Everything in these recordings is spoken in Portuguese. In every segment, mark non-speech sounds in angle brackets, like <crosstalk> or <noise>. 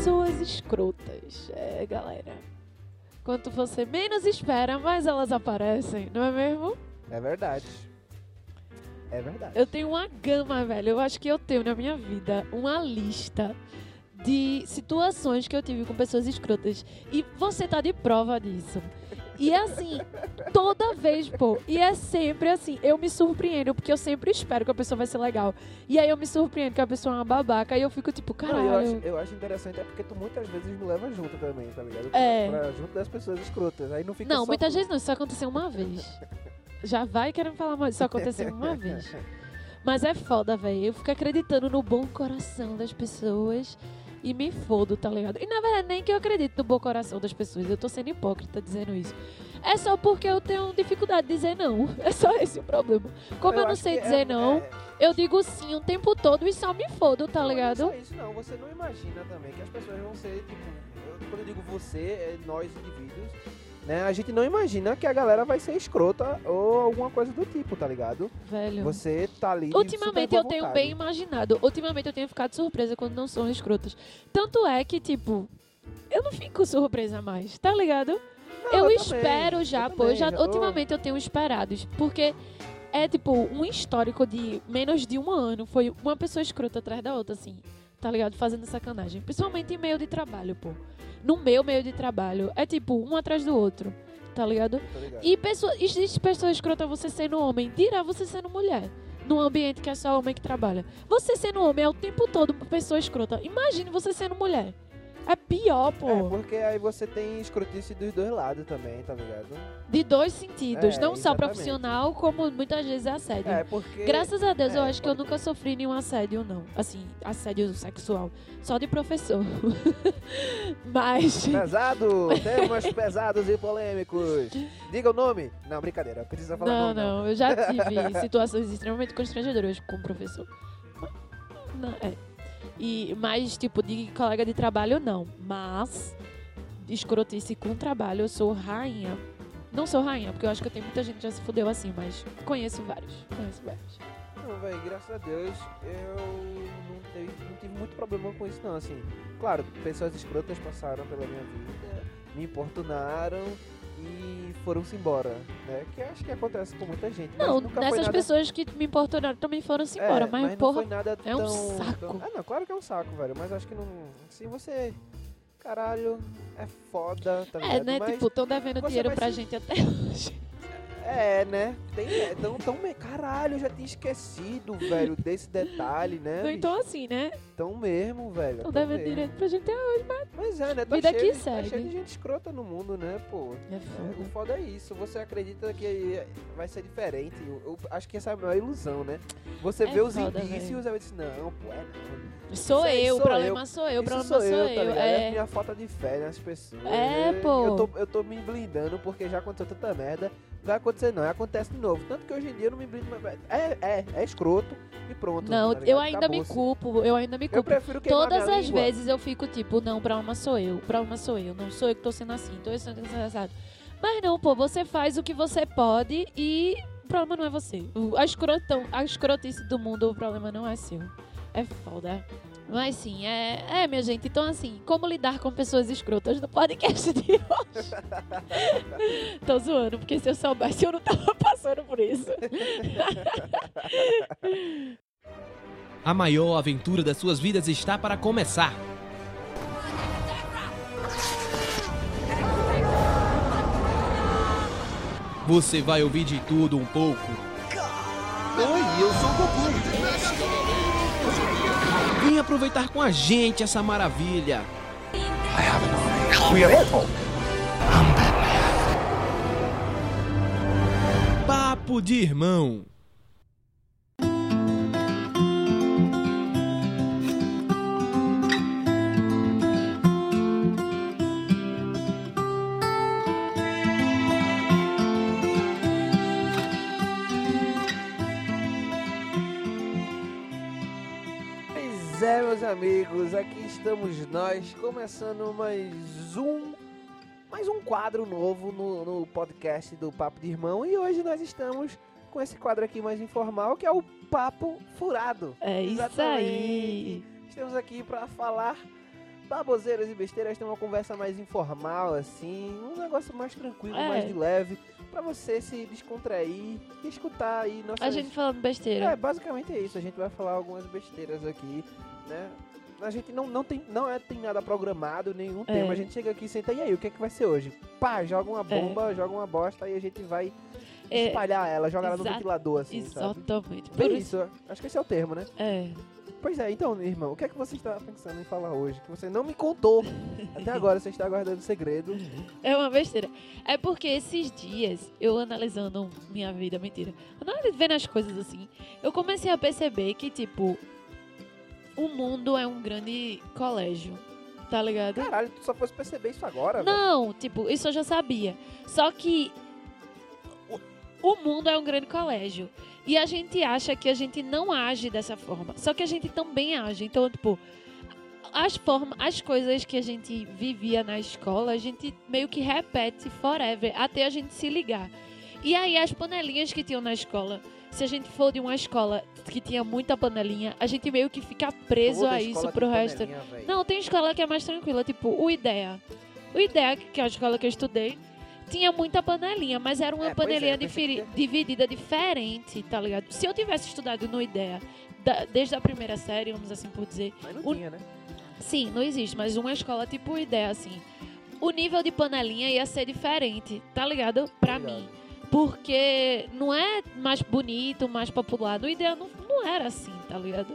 Pessoas escrotas, é, galera. Quanto você menos espera, mais elas aparecem, não é mesmo? É verdade. É verdade. Eu tenho uma gama, velho. Eu acho que eu tenho na minha vida uma lista de situações que eu tive com pessoas escrotas. E você tá de prova disso. E é assim, toda vez, pô. E é sempre assim. Eu me surpreendo, porque eu sempre espero que a pessoa vai ser legal. E aí eu me surpreendo que a pessoa é uma babaca. E eu fico tipo, Não, caralho. eu, acho, eu acho interessante é porque tu muitas vezes me leva junto também, tá ligado? É. Pra, junto das pessoas escrotas. Aí não fica Não, muitas tu. vezes não. Isso aconteceu uma vez. Já vai querendo falar mais. Isso aconteceu uma <laughs> vez. Mas é foda, velho. Eu fico acreditando no bom coração das pessoas e me fodo, tá ligado? E na verdade, nem que eu acredito no bom coração das pessoas. Eu tô sendo hipócrita dizendo isso. É só porque eu tenho dificuldade de dizer não. <laughs> É só esse o problema. Como eu, não acho sei que dizer é- não, é- eu digo sim o tempo todo e só me fodo, tá Não, não é ligado? isso não, você não imagina também que as pessoas vão ser, tipo, eu- quando eu digo você, é nós indivíduos, né? A gente não imagina que a galera vai ser escrota ou alguma coisa do tipo, tá ligado? Velho. Você tá ali. Ultimamente eu tenho bem imaginado. Ultimamente eu tenho ficado surpresa quando não são escrotas. Tanto é que, tipo, eu não fico surpresa mais, tá ligado? Não, eu, também, espero já, eu pô. também, Já, ultimamente eu tenho esperado. Porque é, tipo, um histórico de menos de um ano. Foi uma pessoa escrota atrás da outra, assim. Tá ligado? Fazendo sacanagem. Principalmente em meio de trabalho, pô. No meu meio de trabalho. É tipo, um atrás do outro. Tá ligado? Tô ligado. E pessoa, existe pessoa escrota você sendo homem, dirá você sendo mulher. Num ambiente que é só homem que trabalha. Você sendo homem é o tempo todo pessoa escrota. Imagine você sendo mulher. É pior, pô. É, porque aí você tem escrotice dos dois lados também, tá ligado? De dois sentidos. É, não só exatamente. profissional, como muitas vezes é assédio. É, porque. Graças a Deus, eu é, acho que eu nunca sofri nenhum assédio, não. Assim, assédio sexual. Só de professor. <laughs> Mas. Pesado! <laughs> Temas pesados e polêmicos. Diga o nome. Não, brincadeira. Precisa falar Não, nome, não, eu já tive <laughs> situações extremamente constrangedoras com o professor. Não, é. E, mas, tipo, de colega de trabalho, não. Mas, escrotice com trabalho, eu sou rainha. Não sou rainha, porque eu acho que tem muita gente que já se fudeu assim, mas conheço vários. Conheço vários. Não, velho, graças a Deus eu não tive, não tive muito problema com isso, não. Assim, claro, pessoas escrotas passaram pela minha vida, me importunaram e foram-se embora, né? Que acho que acontece com muita gente. mas Não, dessas nada... pessoas que me importunaram também foram-se É, embora, mas, não porra. é um tão, saco. tão- Ah, não, claro que é um saco, velho. Mas acho que não. Assim, você. Caralho, é foda, tá É, ligado? né? Mas, Tipo, tão devendo dinheiro pra se- gente até <laughs> hoje. É, né? Tem, é, tão, tão, me- caralho, eu já tinha esquecido, velho, desse detalhe, né? Não, então assim, né? Tão mesmo, velho. Devendo mesmo. dinheiro pra gente até hoje. Mas é, né? Tá Vida cheio, que de- segue. Tá cheio de gente escrota no mundo, né, pô? É É, foda. o foda é isso. Você acredita que vai ser diferente. Eu, eu acho que essa é a maior ilusão, né? Você É vê os foda, indícios e diz, não, pô, é não. Sou aí eu, sou o problema sou eu, o problema sou sou eu, eu. tá ligado? É a é. minha falta de fé nas pessoas. É, né? pô. Eu tô, eu tô me blindando porque já aconteceu tanta merda. Vai acontecer não, acontece de novo. Tanto que hoje em dia eu não me blindo mais. É, é, é escroto e pronto. Não, tá eu ainda me Acabou-se. culpo, eu ainda me Eu culpo. prefiro queimar Todas as língua. vezes eu fico tipo, não, o problema sou eu, o problema sou eu, não sou eu que tô sendo assim, tô sendo engraçado. Mas não, pô, você faz o que você pode e o problema não é você. O- A, escrotão, a escrotice do mundo, o problema não é seu. É foda. Mas sim, é, é, minha gente. Então, assim, como lidar com pessoas escrotas no podcast de hoje? <laughs> Tô zoando, porque se eu soubesse, eu não tava passando por isso. <laughs> A maior aventura das suas vidas está para começar. Você vai ouvir de tudo um pouco. Oi, eu sou o Goku. Vem aproveitar com a gente essa maravilha. We. Papo de irmão. Amigos, aqui estamos nós, começando mais um mais um quadro novo no, no podcast do Papo de Irmão. E hoje nós estamos com esse quadro aqui mais informal, que é o Papo Furado. É isso Exatamente. aí. Estamos aqui para falar baboseiras e besteiras tem uma conversa mais informal, assim, um negócio mais tranquilo, É. mais de leve, pra você se descontrair e escutar aí nossas... A gente falando besteira. É, basicamente é isso, a gente vai falar algumas besteiras aqui, né? A gente não, não, tem, não é, tem nada programado, nenhum É. tema. A gente chega aqui e senta, e aí, o que é que vai ser hoje? Pá, joga uma bomba, joga uma bosta e a gente vai É, espalhar ela, joga ela no ventilador, assim, sabe? Exatamente. Por Bem isso. acho que esse é o termo, né? É. Pois é, então, irmão, o que é que você está pensando em falar hoje? Que você não me contou. Até agora você está guardando segredo. <laughs> É uma besteira. É porque esses dias, eu analisando minha vida, mentira, analisando, vendo as coisas assim, eu comecei a perceber que, tipo, o mundo é um grande colégio. Tá ligado? Caralho, tu só fosse perceber isso agora. Não, tipo, isso eu já sabia. Só que o- o mundo é um grande colégio. E a gente acha que a gente não age dessa forma. Só que a gente também age. Então, tipo, as formas, as coisas que a gente vivia na escola, a gente meio que repete forever até a gente se ligar. E aí as panelinhas que tinham na escola, se a gente for de uma escola que tinha muita panelinha, a gente meio que fica preso Toda a isso pro resto. Não, tem escola que é mais tranquila, tipo o IDEA. O IDEA, que é a escola que eu estudei, tinha muita panelinha, mas era uma É, é, panelinha diferi- que- dividida diferente, tá ligado? Se eu tivesse estudado no IDEA, da- desde a primeira série, vamos assim por dizer, Mas não o- tinha, né? sim, não existe, mas uma escola tipo o IDEA, assim, o nível de panelinha ia ser diferente, tá ligado? Pra ligado. mim. Porque não é mais bonito, mais popular. No IDEA não, não era assim, tá ligado?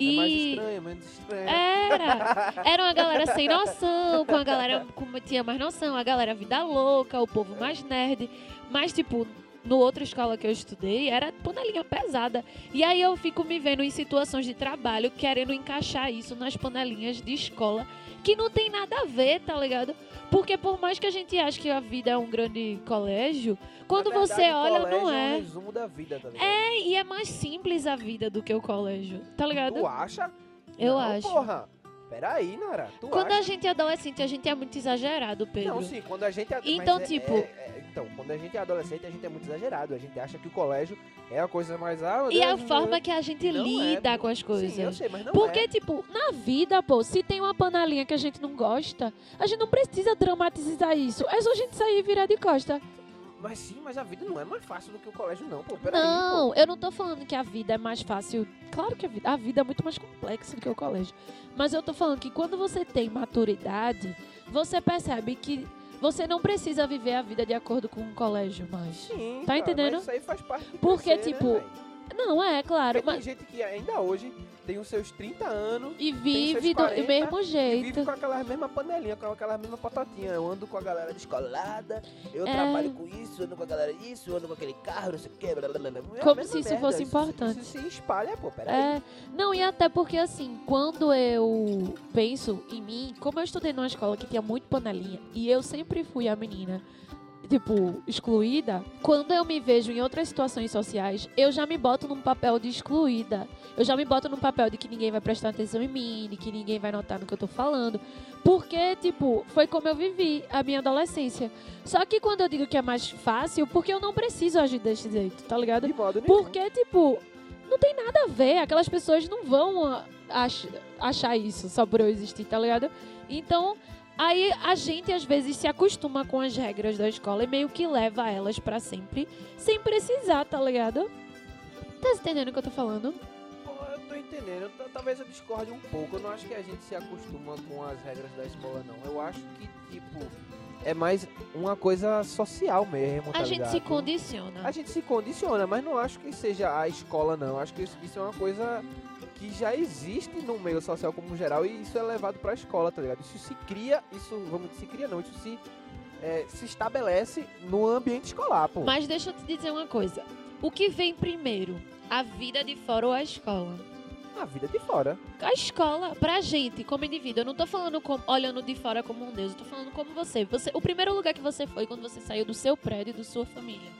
É mais estranho, menos estranho. Era. <laughs> Era uma galera sem noção, com a galera com, tinha mais noção, a galera vida louca, o povo mais nerd. Mas, tipo, no outra escola que eu estudei, era panelinha pesada. E aí eu fico me vendo em situações de trabalho, querendo encaixar isso nas panelinhas de escola, que não tem nada a ver, tá ligado? Porque por mais que a gente ache que a vida é um grande colégio, quando verdade, você olha, não É um é. resumo da vida, tá ligado? É, e é mais simples a vida do que o colégio, tá ligado? Tu acha? Eu Não, acho. Porra. Peraí, Nara. Quando acha? a gente é adolescente, a gente é muito exagerado, Pedro. Não, sim, quando a gente é Então, é- tipo- é- é- então, quando a gente é adolescente, a gente é muito exagerado. A gente acha que o colégio é a coisa mais. Ah, E a Deus, forma que a gente é, lida com as coisas. Sim, eu sei, mas não Porque, é. tipo, na vida, pô, se tem uma panelinha que a gente não gosta, a gente não precisa dramatizar isso. É só a gente sair e virar de costa. Mas sim, mas a vida não é mais fácil do que o colégio, não, pô. Peraí, Não, eu não tô falando que a vida é mais fácil. Claro que a vida, a vida é muito mais complexa do que o colégio. Mas eu tô falando que quando você tem maturidade, você percebe que você não precisa viver a vida de acordo com o colégio mais. pô. Sim, Tá cara, entendendo? Isso aí faz parte do Porque, crescer, tipo, Né? Não, é, claro. Porque tem Mas, gente que ainda hoje tem os seus 30 anos e vive do 40 mesmo e jeito. vive com aquelas mesmas panelinhas, com aquelas mesmas patotinhas. Eu ando com a galera descolada, eu É. trabalho com isso, ando com a galera isso, ando com aquele carro, não sei o que. Blá, blá, blá. É Como se isso merda, fosse importante. Isso, se espalha, pô, peraí. É, não, e até porque assim, quando eu penso em mim, como eu estudei numa escola que tinha muito panelinha, e eu sempre fui a menina, tipo, excluída, quando eu me vejo em outras situações sociais, eu já me boto num papel de excluída. Eu já me boto num papel de que ninguém vai prestar atenção em mim, de que ninguém vai notar no que eu tô falando. Porque, tipo, foi como eu vivi a minha adolescência. Só que quando eu digo que é mais fácil, porque eu não preciso agir desse jeito, tá ligado? De modo nenhum. Porque, tipo, não tem nada a ver. Aquelas pessoas não vão ach- achar isso só por eu existir, tá ligado? Então, aí a gente às vezes se acostuma com as regras da escola e meio que leva elas pra sempre, sem precisar, tá ligado? Tá entendendo o que eu tô falando? Eu tô entendendo. Talvez eu discorde um pouco. Eu não acho que a gente se acostuma com as regras da escola, não. Eu acho que, tipo, é mais uma coisa social mesmo, tá a gente ligado? se condiciona. A gente se condiciona, mas não acho que seja a escola, não. Acho que isso, isso é uma coisa que já existe no meio social como geral e isso é levado pra escola, tá ligado? Isso se cria, isso, vamos dizer, se cria não, isso se, é, se estabelece no ambiente escolar, pô. Mas deixa eu te dizer uma coisa. O que vem primeiro? A vida de fora ou a escola? A vida de fora. A escola, pra gente, como indivíduo, eu não tô falando como, olhando de fora como um deus, eu tô falando como você. você. O primeiro lugar que você foi quando você saiu do seu prédio e da sua família.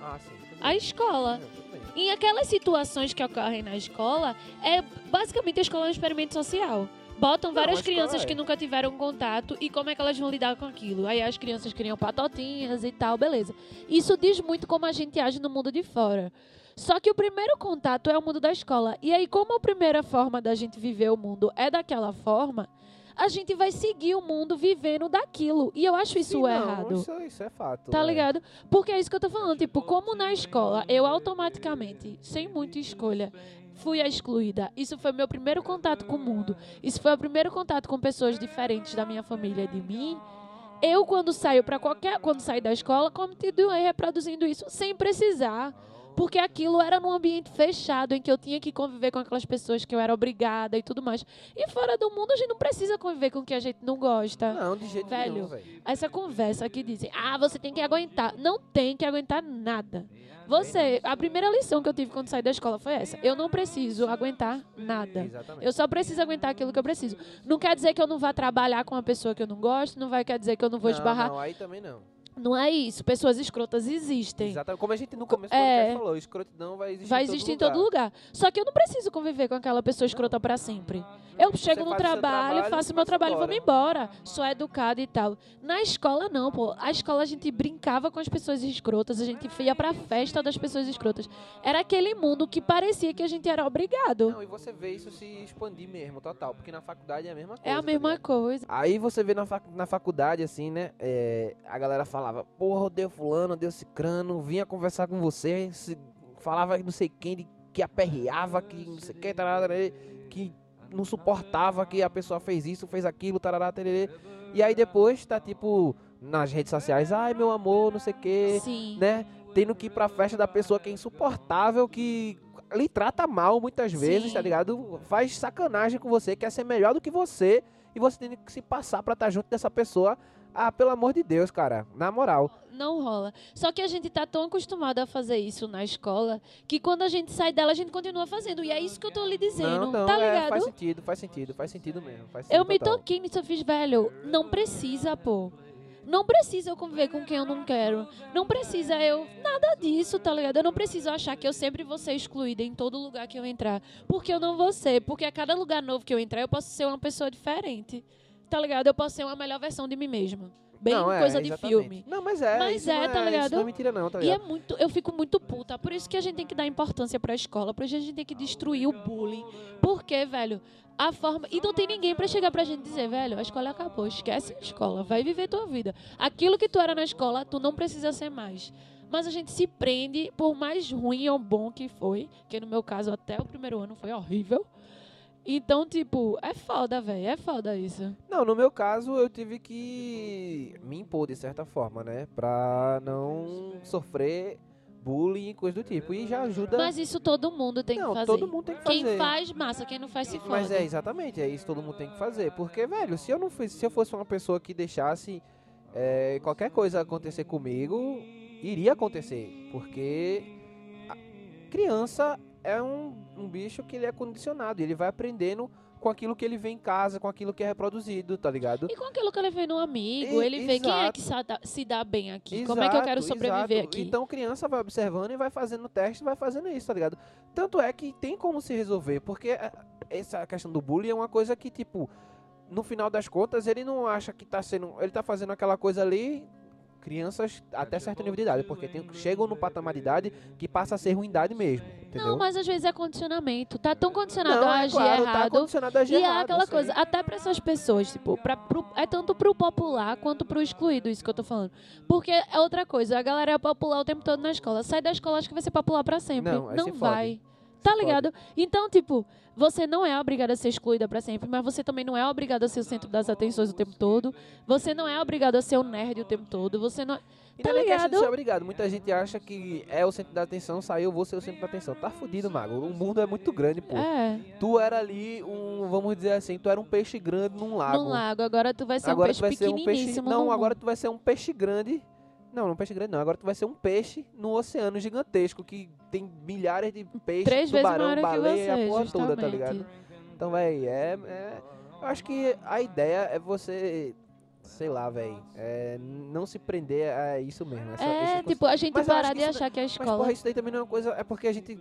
Ah, sim. A escola. Não, bem. Em aquelas situações que ocorrem na escola, é basicamente a escola é um experimento social. Botam Não, várias escola crianças é. que nunca tiveram contato e como é que elas vão lidar com aquilo. Aí as crianças criam patotinhas e tal, beleza. Isso diz muito como a gente age no mundo de fora. Só que o primeiro contato é o mundo da escola. E aí, como a primeira forma da gente viver o mundo é daquela forma, a gente vai seguir o mundo vivendo daquilo. E eu acho isso Sim, não, errado. Isso, isso é fato. Tá é. ligado? Porque é isso que eu tô falando. Tipo, como na escola, eu automaticamente, sem muita escolha, fui a excluída. Isso foi meu primeiro contato com o mundo. Isso foi o primeiro contato com pessoas diferentes da minha família e de mim. Eu, quando saio para qualquer. Quando saio da escola, continuei reproduzindo isso sem precisar. Porque aquilo era num ambiente fechado, em que eu tinha que conviver com aquelas pessoas que eu era obrigada e tudo mais. E fora do mundo, a gente não precisa conviver com o que a gente não gosta. Não, de jeito Velho, nenhum, velho. Essa conversa que dizem, ah, você tem que aguentar. Não tem que aguentar nada. Você, a primeira lição que eu tive quando saí da escola foi essa. Eu não preciso aguentar nada. Exatamente. Eu só preciso aguentar aquilo que eu preciso. Não quer dizer que eu não vá trabalhar com uma pessoa que eu não gosto, não vai quer dizer que eu não vou não, esbarrar. Não, aí também não. Não é isso. Pessoas escrotas existem. Exatamente. Como a gente no começo É. falou, escrotidão vai existir Vai em todo existir em lugar. todo lugar. Só que eu não preciso conviver com aquela pessoa escrota pra sempre. Eu chego no trabalho, trabalho, faço meu trabalho e vou embora. me embora. Sou educada e tal. Na escola, não, pô. A escola a gente brincava com as pessoas escrotas, a gente ia pra festa das pessoas escrotas. Era aquele mundo que parecia que a gente era obrigado. Não, e você vê isso se expandir mesmo, total. Porque na faculdade é a mesma coisa. É a tá mesma ligado? coisa. Aí você vê na, fac- na faculdade, assim, né? é, a galera falava, porra, odeio fulano, odeio cicrano, vinha conversar com você, se- falava não sei quem, de- que aperreava, que não sei o que, tarará, tarará, que não suportava que a pessoa fez isso, fez aquilo, tarará, tererê. E aí depois tá, tipo, nas redes sociais, ai, meu amor, não sei o Sim. né? Tendo que ir pra festa da pessoa que é insuportável, que lhe trata mal muitas vezes, Sim. tá ligado? Faz sacanagem com você, quer ser melhor do que você, e você tem que se passar pra estar junto dessa pessoa. Ah, pelo amor de Deus, cara, na moral. Não rola. Só que a gente tá tão acostumado a fazer isso na escola que quando a gente sai dela, a gente continua fazendo. E é isso que eu tô lhe dizendo. não, não, tá é, ligado? faz sentido, faz sentido, faz sentido mesmo. Faz Eu sentido me total. toquei nisso, eu fiz, velho, não precisa, pô. Não precisa eu conviver com quem eu não quero. Não precisa eu. Nada disso, tá ligado? Eu não preciso achar que eu sempre vou ser excluída em todo lugar que eu entrar. Porque eu não vou ser. Porque a cada lugar novo que eu entrar, eu posso ser uma pessoa diferente. Tá ligado? Eu posso ser uma melhor versão de mim mesma. Bem Não, é, coisa de exatamente. filme. Não, mas é. Mas é, tá ligado? Isso não é mentira, não, tá E é ligado? muito, eu fico muito puta. Por isso que a gente tem que dar importância pra escola, por isso a gente tem que destruir o bullying. Porque, velho, a forma. E não tem ninguém pra chegar pra gente dizer, velho, a escola acabou, esquece a escola, vai viver tua vida. Aquilo que tu era na escola, tu não precisa ser mais. Mas a gente se prende, por mais ruim ou bom que foi, que no meu caso até o primeiro ano foi horrível. Então, tipo, é foda, velho, é foda isso. Não, no meu caso, eu tive que me impor de certa forma, né? Pra não sofrer bullying e coisa do tipo. E já ajuda. Mas isso todo mundo tem não, que fazer. todo mundo tem que fazer. Quem faz, massa. Quem não faz, se Mas foda. é exatamente, é isso que todo mundo tem que fazer. Porque, velho, se eu não fosse, se eu fosse uma pessoa que deixasse é, qualquer coisa acontecer comigo, iria acontecer. Porque a criança é um, um bicho que ele é condicionado. Ele vai aprendendo com aquilo que ele vê em casa, com aquilo que é reproduzido, tá ligado? E com aquilo que ele vê no amigo, E- ele vê quem é exato. que sa- dá- se dá bem aqui. Como é que eu quero Exato, sobreviver exato. aqui? Então criança vai observando e vai fazendo teste, vai fazendo isso, tá ligado? Tanto é que tem como se resolver, porque é, essa questão do bullying é uma coisa que, tipo, no final das contas, ele não acha que tá sendo. Ele tá fazendo aquela coisa ali. Crianças até certo nível de idade, porque tem, chegam no patamar de idade que passa a ser ruindade mesmo, entendeu? Não, mas às vezes é condicionamento. Tá tão condicionado Não, a é agir claro, tá errado. condicionado a agir e é errado, aquela eu sei. coisa, até pra essas pessoas, tipo, pra, pro- é tanto pro popular quanto pro excluído, isso que eu tô falando. Porque é outra coisa, a galera é popular o tempo todo na escola. Sai da escola, acho que vai ser popular pra sempre. Não, aí se fode. Tá ligado? Então, tipo, você não é obrigada a ser excluída pra sempre, mas você também não é obrigada a ser o centro das atenções o tempo todo. Você não é obrigado a ser um nerd o tempo todo. Você não. E Tá não é nem questão de ligado? ser obrigado. Muita gente acha que é o centro da atenção, saiu, vou ser o centro da atenção. Tá fudido, mago. O mundo é muito grande, pô. É. Tu era ali um, vamos dizer assim, tu era um peixe grande num lago. Num lago, agora tu vai ser agora um peixe tu vai ser um peixe. Não, agora mundo. tu vai ser um peixe grande. Não, não um peixe grande não. Agora tu vai ser um peixe no oceano gigantesco que tem milhares de peixes, Três tubarão, baleia, você, a porra justamente. toda, tá ligado? Então, véi, é, é- Eu acho que a ideia é você. Sei lá, véi. É, não se prender a isso mesmo. essa- É, tipo, a gente Mas parar de achar que a Mas, escola. porra, isso daí também não é uma coisa. É porque a gente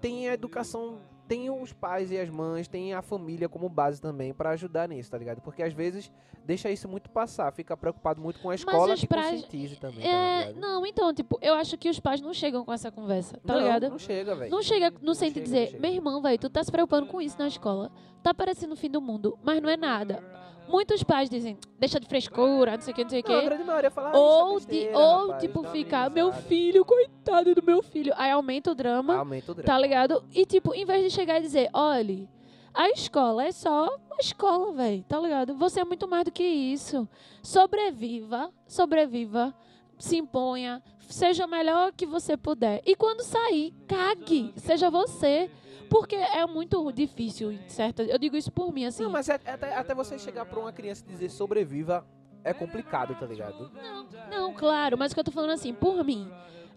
tem a educação tem os pais e as mães, tem a família como base também pra ajudar nisso, tá ligado? Porque às vezes deixa isso muito passar, fica preocupado muito com a escola que pais- conscientize também, tá É, ligado? não, então, tipo, eu acho que os pais não chegam com essa conversa, tá não, ligado? Não chega, velho. Não chega no sentido de dizer, meu irmão, velho, tu tá se preocupando com isso na escola. Tá parecendo o fim do mundo, mas não é nada. Muitos pais dizem, deixa de frescura, não sei o que, não sei o Não, a que. grande maioria fala, "Ah, Ou, de, besteira, ou rapaz, tipo, ficar, meu amenizada." filho, coitado do meu filho. Aí aumenta o drama, Aumenta o drama. tá ligado? E, tipo, em vez de chegar e dizer, olha, a escola é só uma escola, velho, tá ligado? Você é muito mais do que isso. Sobreviva, sobreviva, se imponha, seja o melhor que você puder. E quando sair, cague, seja você. Porque é muito difícil, certo? Eu digo isso por mim, assim. Não, mas é- até, até você chegar pra uma criança e dizer sobreviva é complicado, tá ligado? Não, claro, mas o que eu tô falando assim, por mim.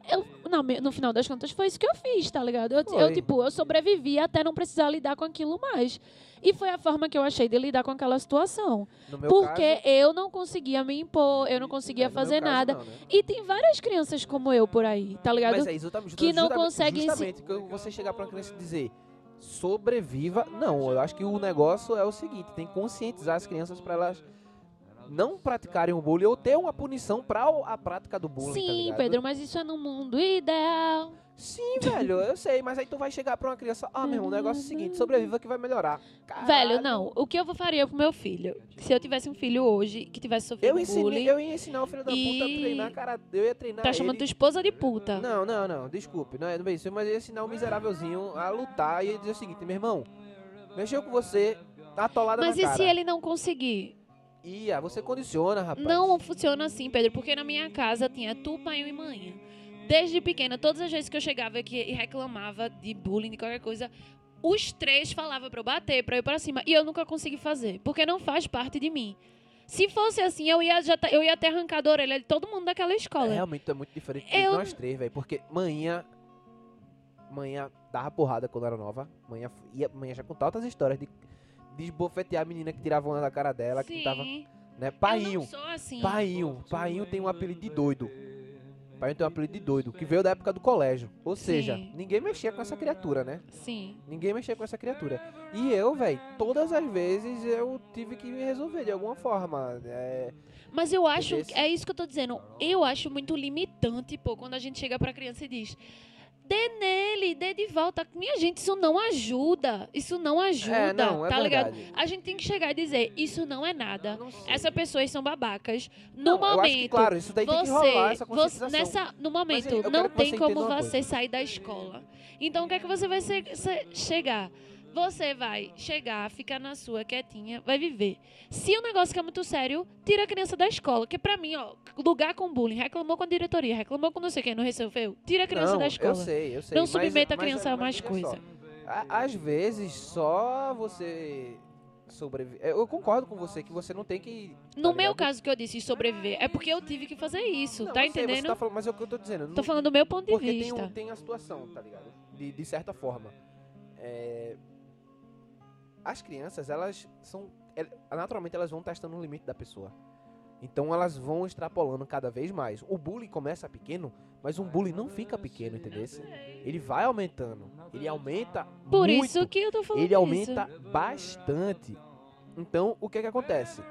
Eu, não, no final das contas, foi isso que eu fiz, tá ligado? Eu, eu, tipo, eu sobrevivi até não precisar lidar com aquilo mais. E foi a forma que eu achei de lidar com aquela situação. Porque caso, eu não conseguia me impor, eu não conseguia é, fazer nada. não, né? E tem várias crianças como eu por aí, tá ligado? Mas é exatamente, que não justamente- conseguem se- Justamente, que você chegar pra uma criança e dizer sobreviva. Não, eu acho que o negócio é o seguinte: tem que conscientizar as crianças pra elas não praticarem o bullying ou ter uma punição pra o- a prática do bullying. tá Sim, ligado? Pedro, mas isso é no mundo ideal. Sim, velho, eu sei, mas aí tu vai chegar pra uma criança, ah, meu irmão, o negócio é o seguinte, sobreviva que vai melhorar. Caralho. Velho, não. O que eu faria pro meu filho? Se eu tivesse um filho hoje que tivesse sofrido Eu, ensinei, bullying, eu ia ensinar o filho da puta a E- treinar, cara, eu ia treinar tá ele. chamando tua esposa de puta. Não, não, não, desculpe, não é é isso, mas eu ia ensinar o miserávelzinho a lutar e ia dizer o seguinte, meu irmão, mexeu com você, tá atolada Mas na e cara. se ele não conseguir? Ia, você condiciona, rapaz. Não funciona assim, Pedro, porque na minha casa tinha tu, pai e mãe. Desde pequena, todas as vezes que eu chegava aqui e reclamava de bullying, de qualquer coisa, os três falavam pra eu bater, pra eu ir pra cima. E eu nunca consegui fazer, porque não faz parte de mim. Se fosse assim, eu ia, já, tá- eu ia ter arrancado a orelha de todo mundo daquela É, escola. realmente tu é muito diferente de Eu- nós três, velho, porque manhã, manhã dava porrada quando era nova, manhã, ia, manhã já contava outras histórias de desbofetear a menina que tirava onda da cara dela, que Sim. tava, né, painho. assim. Painho, Painho tem um apelido de doido. Painho tem um apelido de doido, que veio da época do colégio. Ou seja, Sim. ninguém mexia com essa criatura, né? Sim. Ninguém mexia com essa criatura. E eu, velho, todas as vezes eu tive que me resolver de alguma forma. É, Mas eu acho, é isso que eu tô dizendo. Eu acho muito limitante, pô, quando a gente chega pra criança e diz: dê nele, dê de volta. Minha gente, isso não ajuda. Isso não ajuda, é não, é tá ligado? verdade. A gente tem que chegar e dizer: isso não é nada. Não sei. Essas pessoas são babacas. No Não, momento. que, claro, isso daí tem que você, rolar, essa você nessa, no momento, quero não tem você como você coisa. sair da escola. Então, o que é que você vai ser- ser- chegar? Você vai chegar, ficar na sua quietinha, vai viver. Se o negócio é muito sério, tira a criança da escola. Que pra mim, ó, lugar com bullying, reclamou com a diretoria, reclamou com não sei quem, não resolveu. Tira a criança não, da escola. Eu sei, eu sei. Não mas- submeta a mas- criança a mas mais olha coisa. só, a- Às vezes, só você sobreviver. Eu concordo com você que você não tem que. No tá meu ligado? caso que eu disse sobreviver, é porque eu tive que fazer isso, Não, tá sei, entendendo? Tá falando, mas é o que eu tô dizendo. Tô não- falando do meu ponto de Porque tem, vista. um, tem a situação, tá ligado? De, de certa forma. É, As crianças, elas são. el- Naturalmente, elas vão testando o limite da pessoa. Então, elas vão extrapolando cada vez mais. O bullying começa pequeno, mas um bullying não fica pequeno, entendeu? Ele vai aumentando. Ele aumenta Por muito. isso que eu tô falando Ele isso. aumenta bastante. Então, o que é que acontece?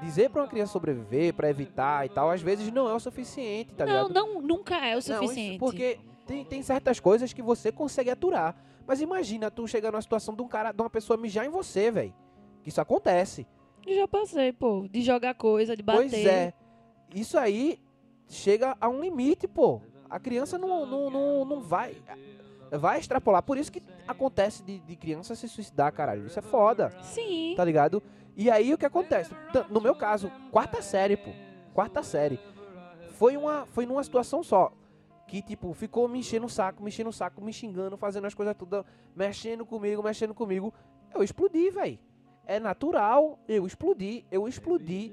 Dizer pra uma criança sobreviver, pra evitar e tal, às vezes não é o suficiente, tá Não, ligado? não, nunca é o Não, isso suficiente. porque tem, tem certas coisas que você consegue aturar. Mas imagina tu chegar numa situação de um cara, de uma pessoa mijar em você, velho. Que isso acontece. Já passei, pô, de jogar coisa, de bater. Pois é. Isso aí chega a um limite, pô. A criança não, não, não, não vai. Vai extrapolar. Por isso que acontece de, de criança se suicidar, caralho. Isso é foda. Sim. Tá ligado? E aí o que acontece? No meu caso, quarta série, pô. Quarta série. Foi uma foi numa situação só. Que, tipo, ficou me enchendo o saco, me enchendo o saco, me xingando, fazendo as coisas tudo, mexendo comigo, mexendo comigo. Eu explodi, velho. É natural eu explodi. Eu explodi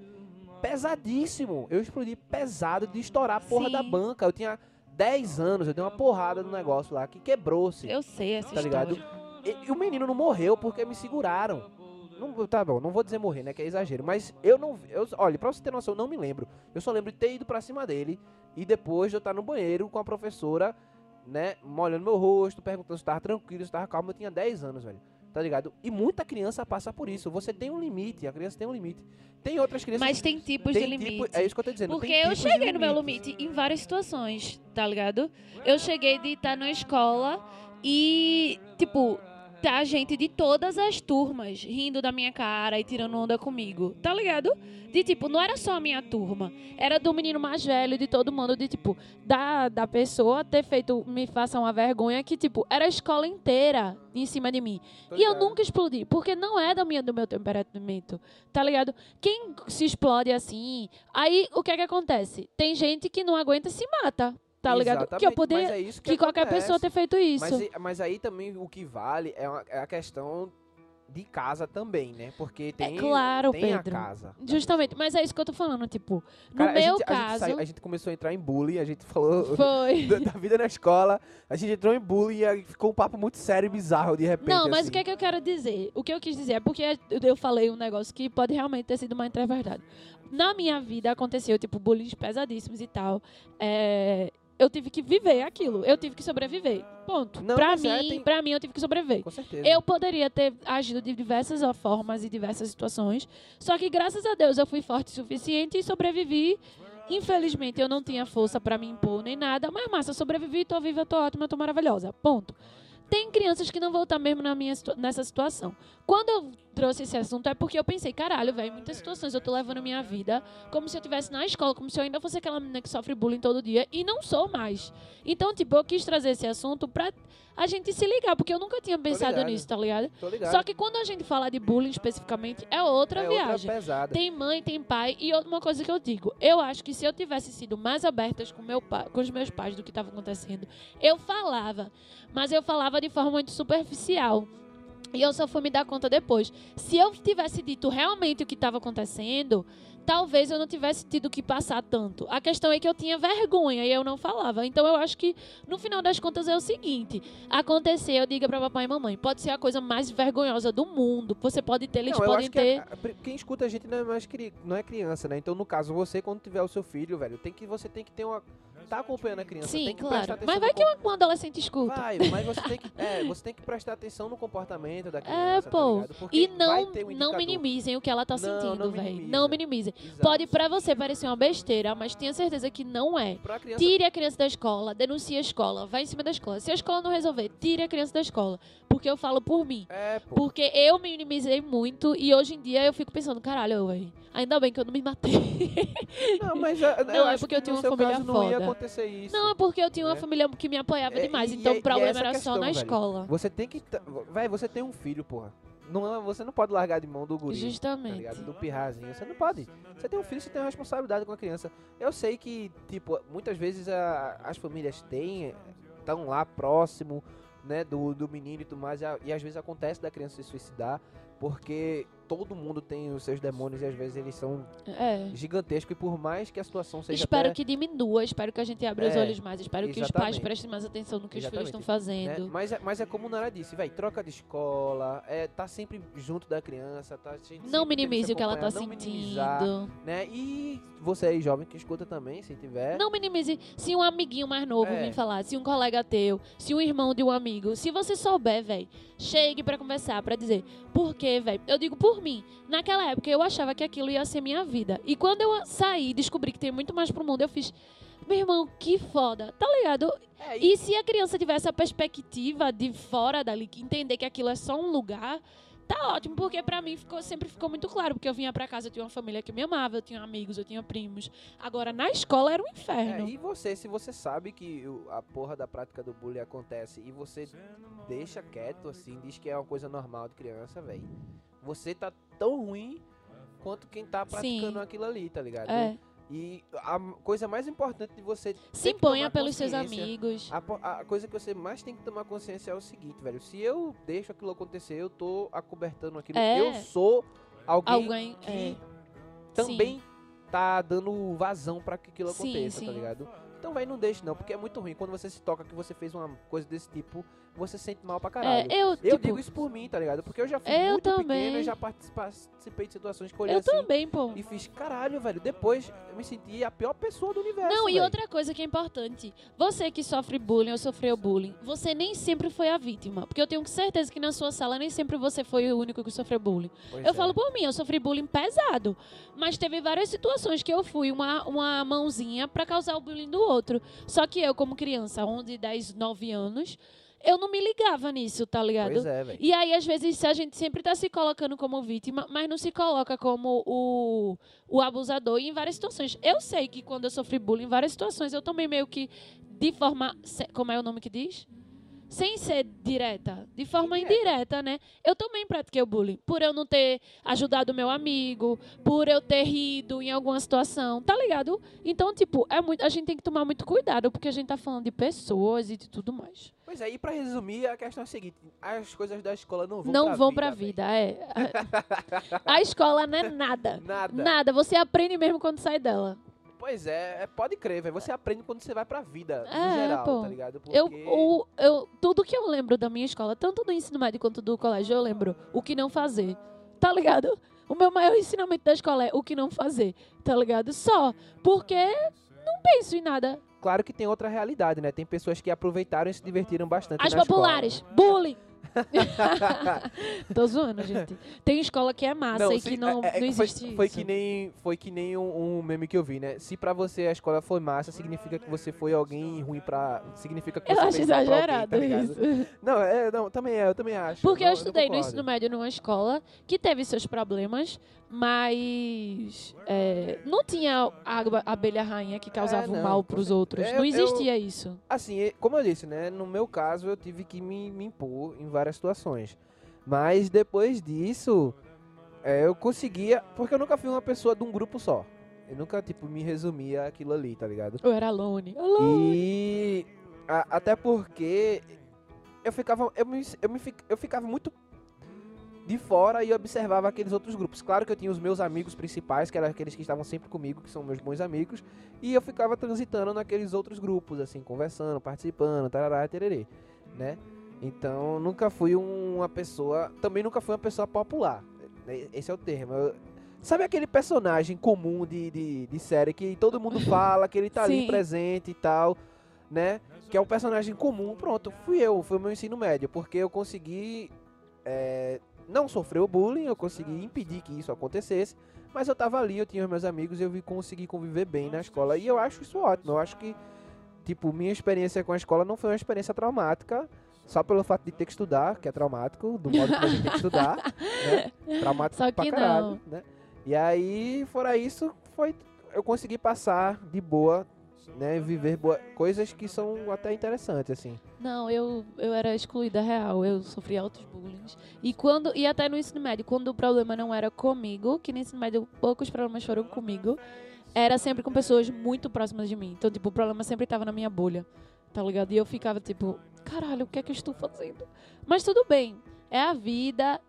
pesadíssimo. Eu explodi pesado de estourar a porra Sim. da banca. Eu tinha 10 anos, eu dei uma porrada no negócio lá que quebrou-se. Eu sei essa Tá ligado? história. E, e o menino não morreu porque me seguraram. Não, tá bom, não vou dizer morrer, né? Que é exagero. Mas eu não. Eu, olha, pra você ter noção, eu não me lembro. Eu só lembro de ter ido pra cima dele e depois de eu estar no banheiro com a professora né, molhando meu rosto, perguntando se tava tranquilo, se tava calmo. Eu tinha 10 anos, velho. Tá ligado? E muita criança passa por isso. Você tem um limite, a criança tem um limite. Tem outras crianças. Mas tem tipos tem de tipo- limite. é isso que eu tô dizendo. Porque eu cheguei no meu limite em várias situações, tá ligado? Eu cheguei de estar na escola e, tipo, tá gente de todas as turmas rindo da minha cara e tirando onda comigo, tá ligado? De tipo, não era só a minha turma, era do menino mais velho, de todo mundo, de tipo, da, da pessoa ter feito me faça uma vergonha que, tipo, era a escola inteira em cima de mim. Tô E eu nunca explodi, porque não é da minha, do meu temperamento, tá ligado? Quem se explode assim, aí o que é que acontece? Tem gente que não aguenta e se mata, tá ligado? Que eu Exatamente, poderia, é isso que, qualquer pessoa ter feito isso. Mas, mas aí também o que vale é, uma- é a questão de casa também, né? Porque tem, É claro, tem Pedro. a casa. Justamente, mas é isso que eu tô falando, tipo, no Cara, a meu gente- a gente caso, saiu- a gente começou a entrar em bullying, a gente falou <laughs> <laughs> foi... da, da vida na escola, a gente entrou em bullying e ficou um papo muito sério e bizarro de repente. Não, mas assim. o que é que eu quero dizer? O que eu quis dizer é porque eu falei um negócio que pode realmente ter sido uma entreverdade. Na minha vida aconteceu, tipo, bullying pesadíssimos e tal. É, eu tive que viver aquilo. Eu tive que sobreviver. Ponto. Não, pra mas mim, é, tem- pra mim, eu tive que sobreviver. Com certeza. Eu poderia ter agido de diversas formas e diversas situações. Só que, graças a Deus, eu fui forte o suficiente e sobrevivi. Infelizmente, eu não tinha força pra me impor nem nada. Mas, massa, eu sobrevivi, tô viva, tô ótima, tô maravilhosa. Ponto. Tem crianças que não vão estar mesmo na minha, nessa situação. Quando eu trouxe esse assunto é porque eu pensei, caralho, velho, muitas situações eu tô levando minha vida como se eu estivesse na escola, como se eu ainda fosse aquela menina que sofre bullying todo dia e não sou mais. Então, tipo, eu quis trazer esse assunto pra a gente se ligar, porque eu nunca tinha pensado nisso, tá ligado? Tô ligado. Só que quando a gente fala de bullying especificamente, é outra é viagem. outra pesada. Tem mãe, tem pai. E outra- uma coisa que eu digo, eu acho que se eu tivesse sido mais abertas com, meu pai, com os meus pais do que estava acontecendo, eu falava. Mas eu falava de forma muito superficial. E eu só fui me dar conta depois. Se eu tivesse dito realmente o que estava acontecendo, talvez eu não tivesse tido que passar tanto. A questão é que eu tinha vergonha e eu não falava. Então eu acho que no final das contas é o seguinte: aconteceu, diga para papai e mamãe, pode ser a coisa mais vergonhosa do mundo. Você pode ter, eles Não, eu podem acho que ter. a- a- quem escuta a gente não é mais não é criança, né? Então, no caso, você, quando tiver o seu filho, velho, tem que, você tem que ter uma. Tá acompanhando a criança. Sim, tem que claro. prestar atenção Mas vai que um, um adolescente escuta. Vai, mas você tem que, é, você tem que prestar atenção no comportamento da É, criança, tá pô. Porque E não, um não minimizem o que ela tá Não, sentindo, não velho. Não minimizem. Exato. Pode pra você parecer uma besteira, mas tenha certeza que não é. Pra criança Tire a criança da escola, denuncie a escola, vai em cima da escola. Se a escola não resolver, tire a criança da escola. Porque eu falo por mim. É, pô. Porque eu me minimizei muito e hoje em dia eu fico pensando, caralho, velho, ainda bem que eu não me matei. Não, mas eu, <laughs> Não, eu é acho porque que eu tinha uma família caso não ia foda. Acontecer isso. não, é porque eu tinha uma É. família que me apoiava É, demais. e- então e- o problema essa era questão, só na velho. escola. Você tem que. Vai, você tem um filho, porra. Não, é- você não pode largar de mão do guri. Tá Justamente. ligado? Do pirrazinho. Você não pode. Você tem um filho, você tem uma responsabilidade com a criança. Eu sei que, tipo, muitas vezes a- as famílias têm. Estão lá próximo, né, do, do menino e tudo mais. E, a- e às vezes acontece da criança se suicidar. Porque todo mundo tem os seus demônios e às vezes eles são É. gigantescos. E por mais que a situação seja. Espero até, que diminua, espero que a gente abra os É, olhos mais, espero que os pais exatamente. prestem mais atenção no que os filhos estão Exatamente. né? fazendo. Mas, é, mas é como o Nara disse, velho, troca de escola, é, tá sempre junto da criança, tá sempre Não minimize o que ela tá sentindo. né? E você aí, jovem, que escuta também, se tiver. Não minimize. Se um amiguinho mais novo É. vir falar, se um colega teu, se um irmão de um amigo, se você souber, velho, chegue pra conversar, pra dizer por quê, velho. Eu digo por mim. Naquela época eu achava que aquilo ia ser minha vida. E quando eu saí e descobri que tem muito mais pro mundo, eu fiz. Meu irmão, que foda. Tá ligado? É, e, E se a criança tivesse a perspectiva de fora dali, que entender que aquilo é só um lugar, tá ótimo, porque pra mim ficou, sempre ficou muito claro, porque eu vinha pra casa, eu tinha uma família que me amava, eu tinha amigos, eu tinha primos. Agora na escola era um é, inferno. e você, se você sabe que a porra da prática do bullying acontece e você deixa quieto, assim, diz que é uma coisa normal de criança, velho, você tá tão ruim quanto quem tá praticando Sim. aquilo ali, tá ligado? É. E a coisa mais importante de você Se imponha pelos seus amigos. A, a coisa que você mais tem que tomar consciência é o seguinte, velho. Se eu deixo aquilo acontecer, eu tô acobertando aquilo. É. Eu sou alguém, Alguém. que É. também tá dando vazão pra que aquilo Sim, aconteça, sim. tá ligado? Então, velho, não deixe não, porque é muito ruim. Quando você se toca que você fez uma coisa desse tipo, você se sente mal pra caralho. É, eu, Eu tipo, digo isso por mim, tá ligado? Porque eu já fui Eu muito também. pequeno e já participei de situações que eu assim também, pô. e fiz, caralho, velho. Depois eu me senti a pior pessoa do universo. Não, e outra coisa que é importante, você que sofre bullying ou sofreu bullying, você nem sempre foi a vítima. Porque eu tenho certeza que na sua sala nem sempre você foi o único que sofreu bullying. Pois eu é. falo por mim, eu sofri bullying pesado. Mas teve várias situações que eu fui uma, uma mãozinha pra causar o bullying do outro. Só que eu, como criança, 11, 10, 9 anos, eu não me ligava nisso, tá ligado? Pois é. E aí, às vezes, a gente sempre tá se colocando como vítima, mas não se coloca como o, o abusador em várias situações. Eu sei que quando eu sofri bullying em várias situações, eu também meio que de forma. Como é o nome que diz? Sem ser direta, de forma Indireta. indireta, né? Eu também pratiquei o bullying. Por eu não ter ajudado meu amigo, por eu ter rido em alguma situação, tá ligado? Então, tipo, é muito, a gente tem que tomar muito cuidado, porque a gente tá falando de pessoas e de tudo mais. Pois é, e pra resumir, a questão é a seguinte: as coisas da escola não vão não pra vão vida, pra velho. vida, é. <laughs> A escola não é nada. Nada. Nada, você aprende mesmo quando sai dela. Pois é, é, pode crer, velho. Você aprende quando você vai pra vida, É, no geral, pô. tá ligado? Eu, Porque- o, eu, tudo que eu lembro da minha escola, tanto do ensino médio quanto do colégio, eu lembro o que não fazer. Tá ligado? O meu maior ensinamento da escola é o que não fazer. Tá ligado? Só. Porque não penso em nada. Claro que tem outra realidade, né? Tem pessoas que aproveitaram e se divertiram bastante As populares, bullying. <laughs> Tô zoando, gente. Tem escola que é massa e se- que não, é- é- não foi, existe foi isso. que nem foi que nem um, um meme que eu vi, né? Se pra você a escola foi massa, significa que você foi alguém ruim pra significa que Eu você acho pra alguém, exagerado tá isso. Não, é, não, também é, eu também acho. Porque não, eu estudei no concordo. ensino médio numa escola que teve seus problemas, mas é, não tinha a abelha rainha que causava É, não, mal pros outros. É, não eu- existia isso. Assim, e- como eu disse, né? No meu caso, eu tive que me, me impor em várias situações. Mas depois disso, é, eu conseguia. Porque eu nunca fui uma pessoa de um grupo só. Eu nunca, tipo, me resumia aquilo ali, tá ligado? Eu era alone. alone. E. a- até porque. Eu ficava. Eu, me, eu, me, eu ficava muito de fora e observava aqueles outros grupos. Claro que eu tinha os meus amigos principais, que eram aqueles que estavam sempre comigo, que são meus bons amigos, e eu ficava transitando naqueles outros grupos, assim, conversando, participando, tarará, tererê, né? Então, nunca fui um- uma pessoa, também nunca fui uma pessoa popular, né? esse é o termo. Eu- sabe aquele personagem comum de, de, de série que todo mundo <laughs> fala, que ele tá ali Sim. presente e tal, né? Que é um personagem comum, pronto, fui eu, foi o meu ensino médio, porque eu consegui é, não sofrer o bullying, eu consegui impedir que isso acontecesse, mas eu tava ali, eu tinha os meus amigos e eu consegui conviver bem na escola. E eu acho isso ótimo. Eu acho que, tipo, minha experiência com a escola não foi uma experiência traumática, só pelo fato de ter que estudar, que é traumático, do modo que a gente tem que estudar, né? <laughs> Traumático Só pra caralho, não. né? E aí, fora isso, foi eu consegui passar de boa, né, viver boa, coisas que são até interessantes assim. Não, eu, eu era excluída real, eu sofri altos bullying. E quando e até no ensino médio, quando o problema não era comigo, que no ensino médio poucos problemas foram comigo, era sempre com pessoas muito próximas de mim. Então, tipo, o problema sempre tava na minha bolha, tá ligado? E eu ficava tipo, caralho, o que é que eu estou fazendo? Mas tudo bem, é a vida.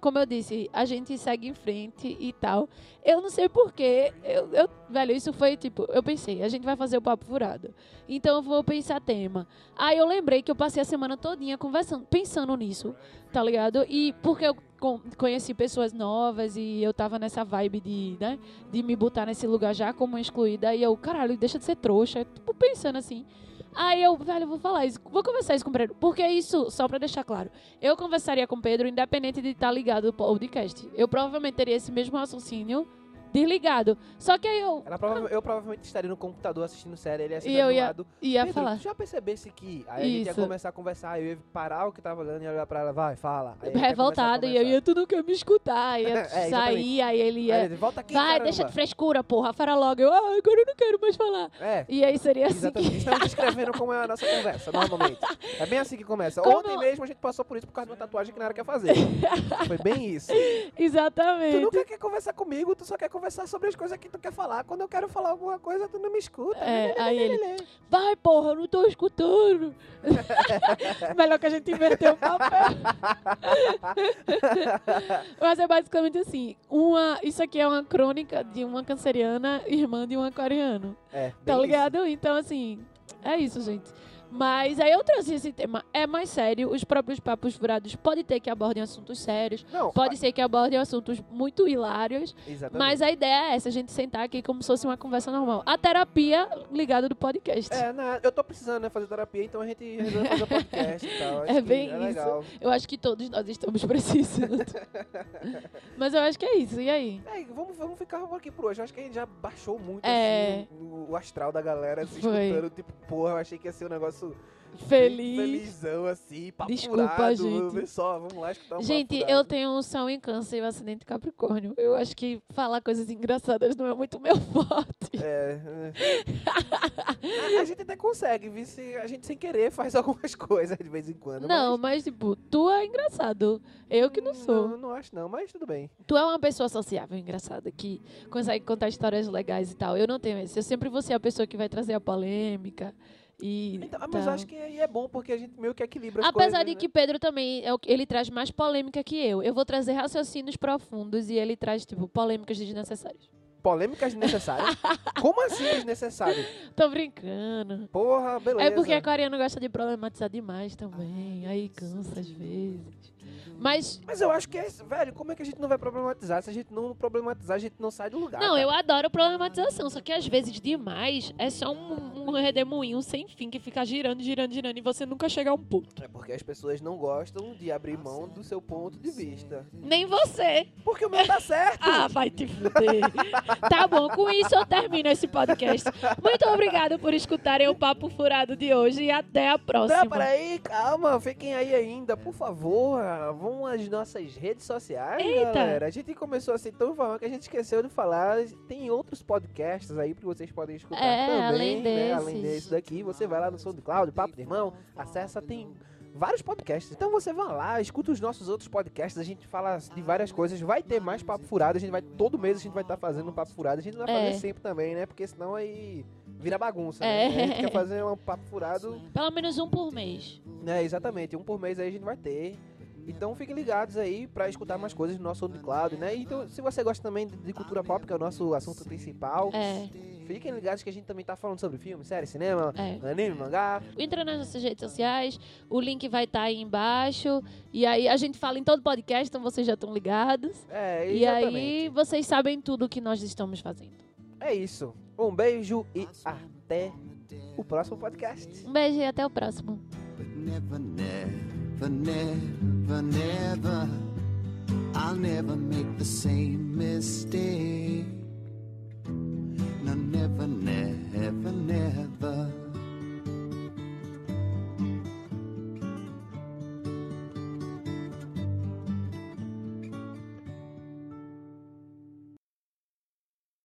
Como eu disse, a gente segue em frente e tal. Eu não sei porquê. Eu, eu, velho, isso foi tipo, eu pensei, a gente vai fazer o papo furado. Então eu vou pensar tema. Aí eu lembrei que eu passei a semana todinha conversando, pensando nisso, tá ligado? E porque eu con- conheci pessoas novas e eu tava nessa vibe de, né, de me botar nesse lugar já como excluída. E eu, caralho, deixa de ser trouxa. Tipo, pensando assim. Aí eu, velho, vou falar isso, vou conversar isso com o Pedro. Porque isso, só pra deixar claro, eu conversaria com o Pedro independente de estar ligado ao podcast. Eu provavelmente teria esse mesmo raciocínio desligado. Só que aí eu prova- eu provavelmente estaria no computador assistindo série, ele ia E eu ia- lado. ia Pedro, falar. tu já percebesse que aí a gente ia Isso. começar a conversar, eu ia parar o que tava olhando e olhar pra ela, vai, fala. Ia revoltada a e eu ia, tu não quer me escutar. <laughs> Ia É, sair, aí ele conversar. Aí ia. ele, volta aqui, Vai, caramba. deixa de frescura, porra, fala logo. Eu, ah, agora eu não quero mais falar. É, E aí seria assim. exatamente. Estamos <laughs> descrevendo como é a nossa conversa, normalmente. É bem assim que começa. Como- Ontem mesmo a gente passou por isso por causa de uma tatuagem que Nara quer fazer. Foi bem isso. Tu Exatamente. nunca quer conversar comigo, tu só quer conversar sobre as coisas que tu quer falar. Quando eu quero falar alguma coisa, tu não me escuta. É, aí ele, vai porra, eu não tô escutando. <laughs> Melhor que a gente inverteu o papel. <laughs> Mas é basicamente assim, uma, isso aqui é uma crônica de uma canceriana, irmã de um aquariano. É, Tá ligado? Então, assim, é isso, gente. Mas aí eu trouxe esse tema. É mais sério. Os próprios papos furados pode ter que abordem assuntos sérios. Não, Pode ser que abordem assuntos muito hilários. Exatamente. Mas a ideia é essa, a gente sentar aqui como se fosse uma conversa normal. A terapia ligada do podcast. É, na- eu tô precisando, né, fazer terapia, então a gente resolveu fazer podcast e tal. <laughs> Acho É bem é isso. legal. Eu acho que todos nós estamos precisando. <laughs> Mas eu acho que é isso. E aí? É, vamos, vamos ficar por aqui por hoje. Eu acho que a gente já baixou muito É. assim, o, o astral da galera se Foi. escutando. Tipo, porra, eu achei que ia ser um negócio bem Feliz. felizão, assim, papo Desculpa, gente. Vamos lá escutar um Gente, eu tenho um sol em câncer e o acidente capricórnio. Eu acho que falar coisas engraçadas não é muito meu <laughs> forte. É. é. a, a gente até consegue, viu? Se a gente sem querer faz <laughs> algumas coisas de vez em quando. Não, mas... mas tipo, tu é engraçado. Eu que não sou. Não, não acho não, mas tudo bem. Tu é uma pessoa sociável, engraçada, que consegue contar histórias legais e tal. Eu não tenho esse. Eu sempre vou ser a pessoa que vai trazer a polêmica. E Então, mas eu acho que é bom, porque a gente meio que equilibra as Apesar coisas, de né? que Pedro também, é o ele traz mais polêmica que eu. Eu vou trazer raciocínios profundos e ele traz, tipo, polêmicas desnecessárias. Polêmicas desnecessárias? <laughs> Como assim desnecessárias? Tô brincando. Porra, beleza. É porque a Coreana gosta de problematizar demais também. Aí cansa às vezes. Mas, Mas eu acho que é, velho, como é que a gente não vai problematizar? Se a gente não problematizar, a gente não sai do lugar. não, cara. eu adoro problematização, só que às vezes demais é só um, um redemoinho sem fim que fica girando, girando, girando e você nunca chega a um ponto. É porque as pessoas não gostam de abrir mão do seu ponto de vista. Nem você. Porque o meu tá certo. Ah, vai te fuder. tá bom, com isso eu termino esse podcast. Muito obrigada por escutarem o Papo Furado de hoje e até a próxima. Não, peraí, calma, fiquem aí ainda, por favor. Vão às nossas redes sociais, Eita. galera. A gente começou assim tão falando que a gente esqueceu de falar. Tem outros podcasts aí que vocês podem escutar É, também, além né? Além desse daqui, você vai lá no SoundCloud, Papo de Irmão, acessa, tem vários podcasts. Então você vai lá, escuta os nossos outros podcasts, a gente fala de várias coisas. Vai ter mais Papo Furado, a gente vai, todo mês a gente vai estar fazendo um Papo Furado. A gente não vai É. fazer sempre também, né? Porque senão aí vira bagunça, É. né? A gente quer fazer um Papo Furado Pelo menos um por mês. é, exatamente. Um por mês aí a gente vai ter. Então fiquem ligados aí pra escutar mais coisas no nosso SoundCloud, né? Então, se você gosta também de, cultura pop, que é o nosso assunto principal, É, fiquem ligados que a gente também tá falando sobre filme, série, cinema, é. anime, mangá. Entra nas nossas redes sociais, o link vai estar aí embaixo. E aí a gente fala em todo podcast, então vocês já estão ligados. É, E aí exatamente. vocês sabem tudo o que nós estamos fazendo. É isso. Um beijo e até o próximo podcast. Um beijo e até o próximo. never, never, never, I'll never make the same mistake. No, never, never, never.